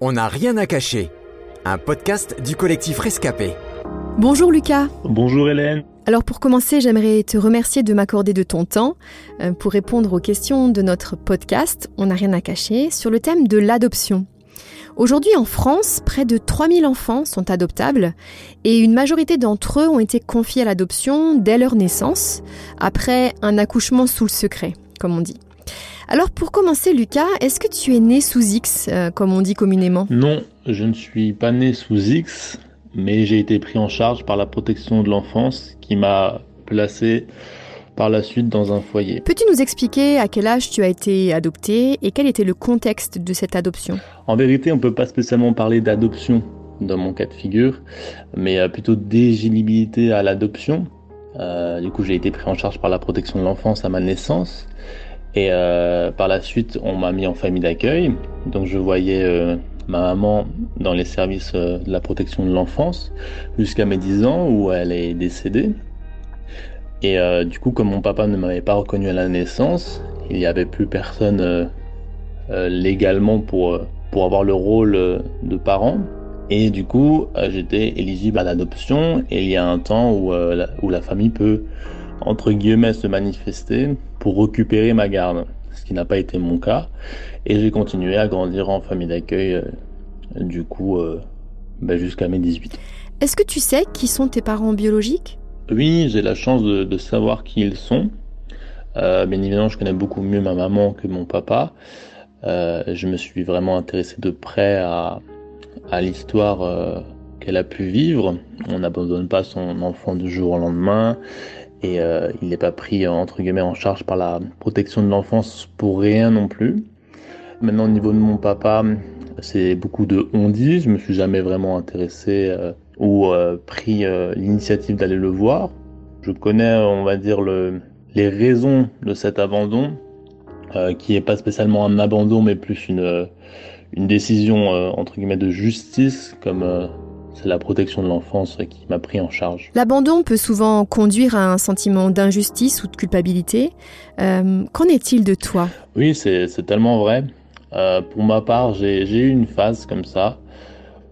On n'a rien à cacher. Un podcast du collectif Rescapé. Bonjour Lucas. Bonjour Hélène. Alors pour commencer, j'aimerais te remercier de m'accorder de ton temps euh, pour répondre aux questions de notre podcast On n'a rien à cacher sur le thème de l'adoption. Aujourd'hui en France, près de 3000 enfants sont adoptables et une majorité d'entre eux ont été confiés à l'adoption dès leur naissance, après un accouchement sous le secret, comme on dit. Alors pour commencer Lucas, est-ce que tu es né sous X, euh, comme on dit communément? Non, je ne suis pas né sous X, mais j'ai été pris en charge par la protection de l'enfance qui m'a placé par la suite dans un foyer. Peux-tu nous expliquer à quel âge tu as été adopté et quel était le contexte de cette adoption? En vérité, on ne peut pas spécialement parler d'adoption dans mon cas de figure, mais euh, plutôt d'éligibilité à l'adoption. Euh, du coup, j'ai été pris en charge par la protection de l'enfance à ma naissance. Et euh, par la suite, on m'a mis en famille d'accueil. Donc je voyais euh, ma maman dans les services euh, de la protection de l'enfance jusqu'à mes 10 ans où elle est décédée. Et du coup, comme mon papa ne m'avait pas reconnu à la naissance, il n'y avait plus personne légalement pour, pour avoir le rôle de parent. Et du coup, j'étais éligible à l'adoption. Et il y a un temps où, où la famille peut, entre guillemets, se manifester pour récupérer ma garde, ce qui n'a pas été mon cas. Et j'ai continué à grandir en famille d'accueil, du coup, bah, jusqu'à mes 18 ans. Est-ce que tu sais qui sont tes parents biologiques? Oui, j'ai la chance de, de, savoir qui ils sont. Euh, bien évidemment, je connais beaucoup mieux ma maman que mon papa. Euh, je me suis vraiment intéressé de près à, à l'histoire euh, qu'elle a pu vivre. On n'abandonne pas son enfant du jour au lendemain et euh, il n'est pas pris entre guillemets en charge par la protection de l'enfance pour rien non plus. Maintenant, au niveau de mon papa, c'est beaucoup de on dit. Je me suis jamais vraiment intéressé euh, ou euh, pris euh, l'initiative d'aller le voir. Je connais, on va dire, le, les raisons de cet abandon, euh, qui est pas spécialement un abandon, mais plus une, une décision entre guillemets de justice, comme c'est la protection de l'enfance qui m'a pris en charge. L'abandon peut souvent conduire à un sentiment d'injustice ou de culpabilité. Euh, Qu'en est-il de toi? Oui, c'est tellement vrai. Euh, pour ma part, j'ai eu une phase comme ça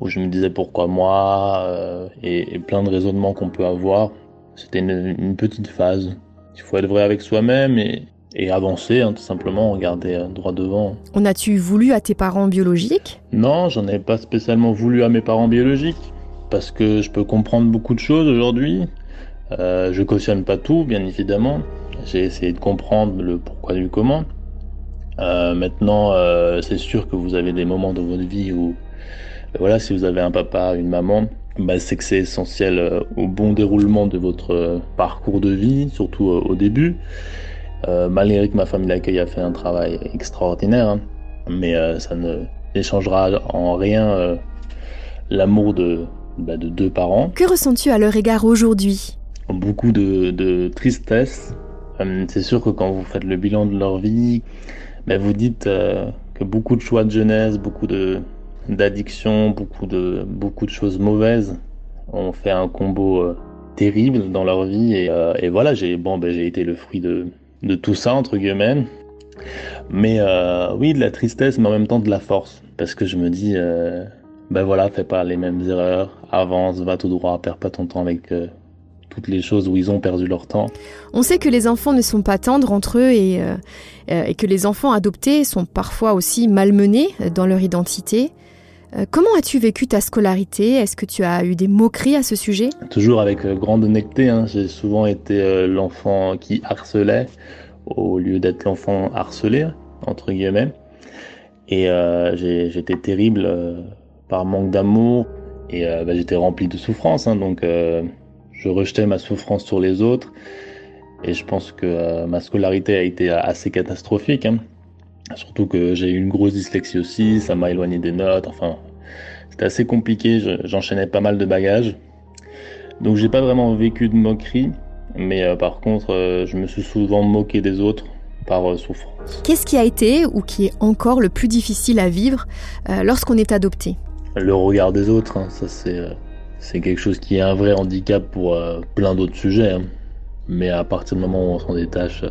où je me disais pourquoi moi euh, et, et, plein de raisonnements qu'on peut avoir. C'était une, une, petite phase. Il faut être vrai avec soi-même et, et, avancer, hein, tout simplement, regarder droit devant. En as-tu voulu à tes parents biologiques? Non, j'en ai pas spécialement voulu à mes parents biologiques parce que je peux comprendre beaucoup de choses aujourd'hui. Euh, je cautionne pas tout, bien évidemment. J'ai essayé de comprendre le pourquoi du comment. Euh, maintenant, euh, c'est sûr que vous avez des moments dans votre vie où voilà, si vous avez un papa, une maman, bah, c'est que c'est essentiel euh, au bon déroulement de votre euh, parcours de vie, surtout euh, au début. Malgré que ma famille d'accueil a fait un travail extraordinaire, hein, mais ça ne échangera en rien l'amour de, bah, de deux parents. Que ressens-tu à leur égard aujourd'hui? Beaucoup de, de tristesse. c'est sûr que quand vous faites le bilan de leur vie, bah, vous dites que beaucoup de choix de jeunesse, beaucoup de d'addiction, beaucoup de, beaucoup de choses mauvaises ont fait un combo euh, terrible dans leur vie. Et, euh, et voilà, j'ai bon, ben, j'ai été le fruit de, de tout ça, entre guillemets. Mais euh, oui, de la tristesse, mais en même temps de la force. Parce que je me dis, euh, ben voilà, fais pas les mêmes erreurs, avance, va tout droit, perds pas ton temps avec euh, toutes les choses où ils ont perdu leur temps. On sait que les enfants ne sont pas tendres entre eux et, et que les enfants adoptés sont parfois aussi malmenés dans leur identité. Euh, comment as-tu vécu ta scolarité? Est-ce que tu as eu des moqueries à ce sujet? Toujours avec euh, grande honnêteté. Hein. J'ai souvent été euh, l'enfant qui harcelait au lieu d'être l'enfant harcelé, entre guillemets. Et j'étais terrible par manque d'amour et bah, j'étais rempli de souffrance. Hein. donc je rejetais ma souffrance sur les autres. Et je pense que ma scolarité a été assez catastrophique. Hein. Surtout que j'ai eu une grosse dyslexie aussi, ça m'a éloigné des notes, enfin, c'était assez compliqué, j'enchaînais pas mal de bagages. Donc j'ai pas vraiment vécu de moquerie, mais euh, par contre, euh, je me suis souvent moqué des autres par euh, souffrance. Qu'est-ce qui a été ou qui est encore le plus difficile à vivre lorsqu'on est adopté? Le regard des autres, hein, ça c'est c'est quelque chose qui est un vrai handicap pour plein d'autres sujets. Hein. Mais à partir du moment où on s'en détache,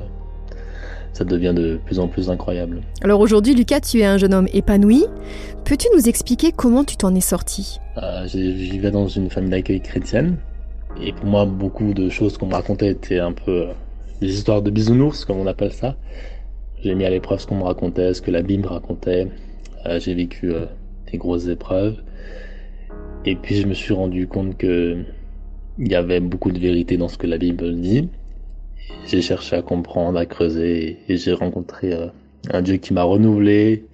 ça devient de plus en plus incroyable. Alors aujourd'hui, Lucas, tu es un jeune homme épanoui. Peux-tu nous expliquer comment tu t'en es sorti? Euh, Je vivais dans une famille d'accueil chrétienne. Et pour moi, beaucoup de choses qu'on me racontait étaient un peu euh, des histoires de bisounours, comme on appelle ça. J'ai mis à l'épreuve ce qu'on me racontait, ce que la Bible racontait. Euh, j'ai vécu euh, des grosses épreuves. Et puis je me suis rendu compte que il y avait beaucoup de vérité dans ce que la Bible dit. J'ai cherché à comprendre, à creuser, et j'ai rencontré euh, un Dieu qui m'a renouvelé,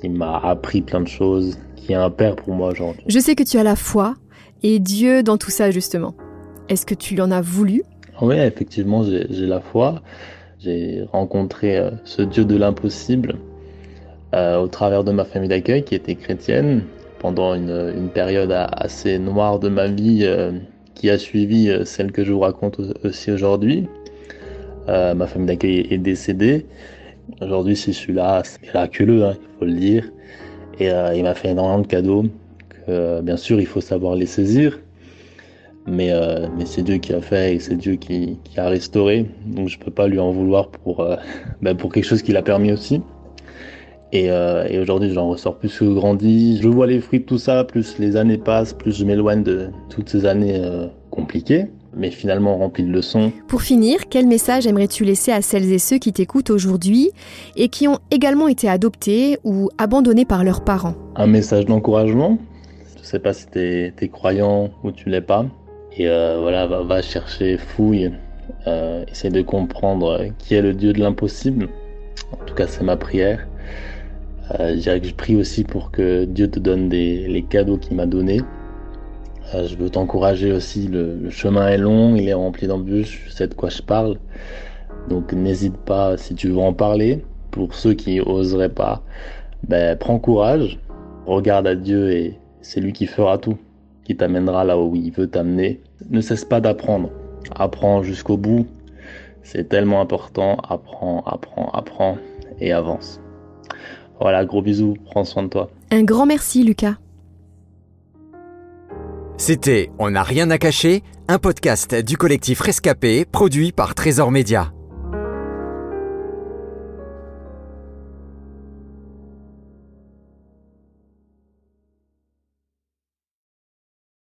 qui m'a appris plein de choses, qui est un père pour moi aujourd'hui. Je sais que tu as la foi et Dieu dans tout ça justement. Est-ce que tu lui en as voulu? Oui, effectivement, j'ai la foi. J'ai rencontré euh, ce Dieu de l'impossible euh, au travers de ma famille d'accueil qui était chrétienne pendant une, une, période assez noire de ma vie qui a suivi celle que je vous raconte aussi aujourd'hui. Euh, ma famille d'accueil est décédée. Aujourd'hui, si je suis là, c'est miraculeux, hein, il faut le dire. Et euh, il m'a fait énormément de cadeaux que, bien sûr, il faut savoir les saisir. Mais, euh, c'est Dieu qui a fait et c'est Dieu qui, a restauré. Donc je peux pas lui en vouloir pour, euh, ben pour quelque chose qu'il a permis aussi. Et, euh, et aujourd'hui, j'en ressors plus que grandi. Je vois les fruits de tout ça, plus les années passent, plus je m'éloigne de toutes ces années euh, compliquées, mais finalement remplies de leçons. Pour finir, quel message aimerais-tu laisser à celles et ceux qui t'écoutent aujourd'hui et qui ont également été adoptés ou abandonnés par leurs parents? Un message d'encouragement. Je sais pas si tu es, croyant ou tu l'es pas. Et euh, voilà, va, va, chercher, fouille, euh, essaie de comprendre qui est le Dieu de l'impossible. En tout cas, c'est ma prière. Euh, je prie aussi pour que Dieu te donne des, les cadeaux qu'il m'a donnés. Euh, je veux t'encourager aussi, le, chemin est long, il est rempli d'embûches, je sais de quoi je parle. Donc n'hésite pas si tu veux en parler. Pour ceux qui oseraient pas, ben, prends courage, regarde à Dieu et c'est lui qui fera tout, qui t'amènera là où il veut t'amener. Ne cesse pas d'apprendre, apprends jusqu'au bout. C'est tellement important, apprends, apprends, apprends et avance. Voilà, gros bisous, prends soin de toi. Un grand merci Lucas. C'était On n'a rien à cacher, un podcast du collectif Rescapé produit par Trésor Média.